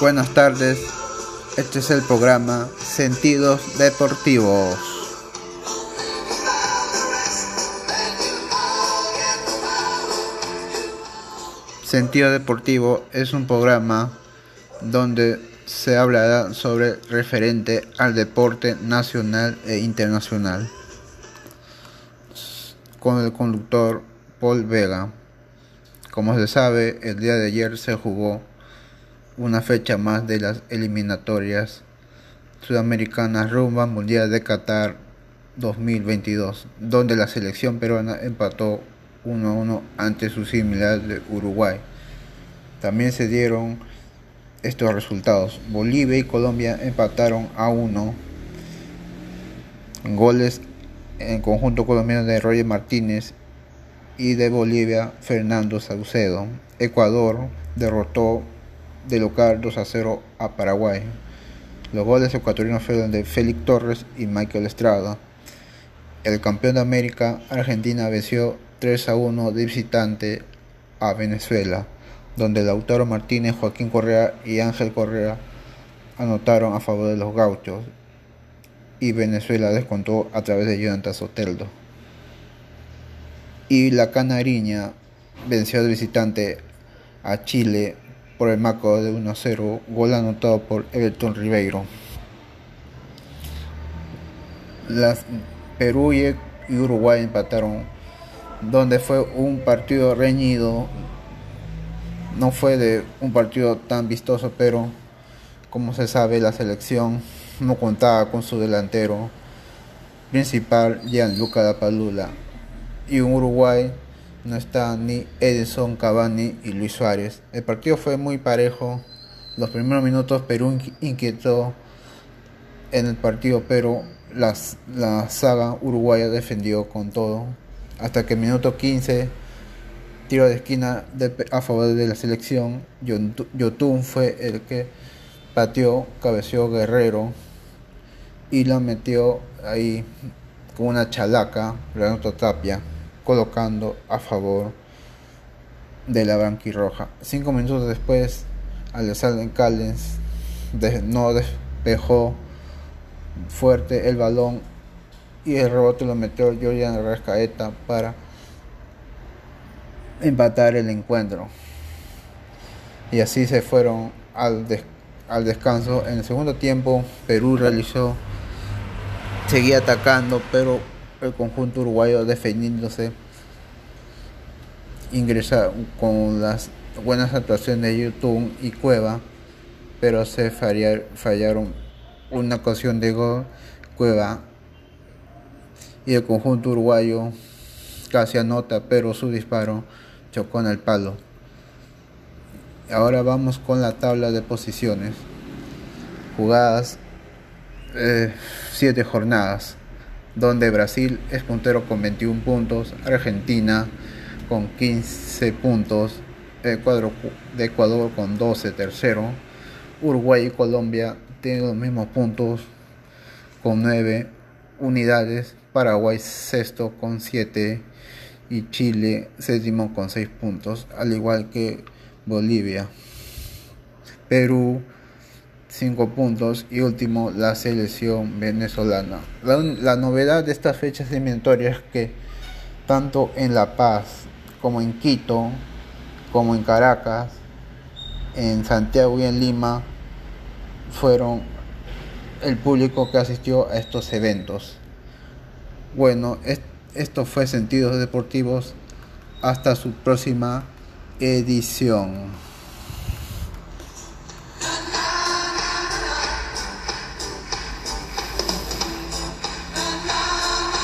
Buenas tardes, este es el programa Sentidos Deportivos. Sentido Deportivo es un programa donde se hablará sobre referente al deporte nacional e internacional con el conductor Paul Vega. Como se sabe, el día de ayer se jugó una fecha más de las eliminatorias sudamericanas rumba Mundial de Qatar 2022, donde la selección peruana empató 1 1 ante su similar de Uruguay. También se dieron estos resultados. Bolivia y Colombia empataron a 1. Goles en conjunto colombiano de Roger Martínez y de Bolivia Fernando Saucedo. Ecuador derrotó de local 2 a 0 a Paraguay. Los goles ecuatorianos fueron de Félix Torres y Michael Estrada. El campeón de América, Argentina, venció 3 a 1 de visitante a Venezuela, donde Lautaro Martínez, Joaquín Correa y Ángel Correa anotaron a favor de los gauchos y Venezuela descontó a través de Jonathan Soteldo y la Canariña venció de visitante a Chile por el marco de 1-0, gol anotado por Everton Ribeiro. Las Perú y Uruguay empataron, donde fue un partido reñido. No fue de un partido tan vistoso, pero como se sabe, la selección no contaba con su delantero principal, Gianluca Lapalula y en Uruguay no está ni Edison Cavani y Luis Suárez. El partido fue muy parejo. Los primeros minutos Perú inquietó en el partido, pero la saga uruguaya defendió con todo. Hasta que el minuto 15, tiro de esquina a favor de la selección, Yotun fue el que pateó, cabeció Guerrero y la metió ahí con una chalaca, Renato Tapia colocando a favor de la banquirroja. Cinco minutos después, Alexander Callens no despejó fuerte el balón y el rebote lo metió Julian Rascaeta para empatar el encuentro. Y así se fueron al, al descanso. En el segundo tiempo, Perú realizó, seguía atacando, pero el conjunto uruguayo defendiéndose ingresa con las buenas actuaciones de YouTube y Cueva, pero se fallaron una ocasión de gol Cueva y el conjunto uruguayo casi anota, pero su disparo chocó en el palo. Ahora vamos con la tabla de posiciones. Jugadas 7 eh, jornadas donde Brasil es puntero con 21 puntos, Argentina con 15 puntos, Ecuador, de Ecuador con 12 tercero, Uruguay y Colombia tienen los mismos puntos con 9 unidades, Paraguay sexto con 7 y Chile séptimo con 6 puntos, al igual que Bolivia. Perú 5 puntos y último la selección venezolana. La, novedad de estas fechas eliminatorias es que tanto en La Paz como en Quito, como en Caracas, en Santiago y en Lima, fueron el público que asistió a estos eventos. Bueno, esto fue Sentidos Deportivos. Hasta su próxima edición.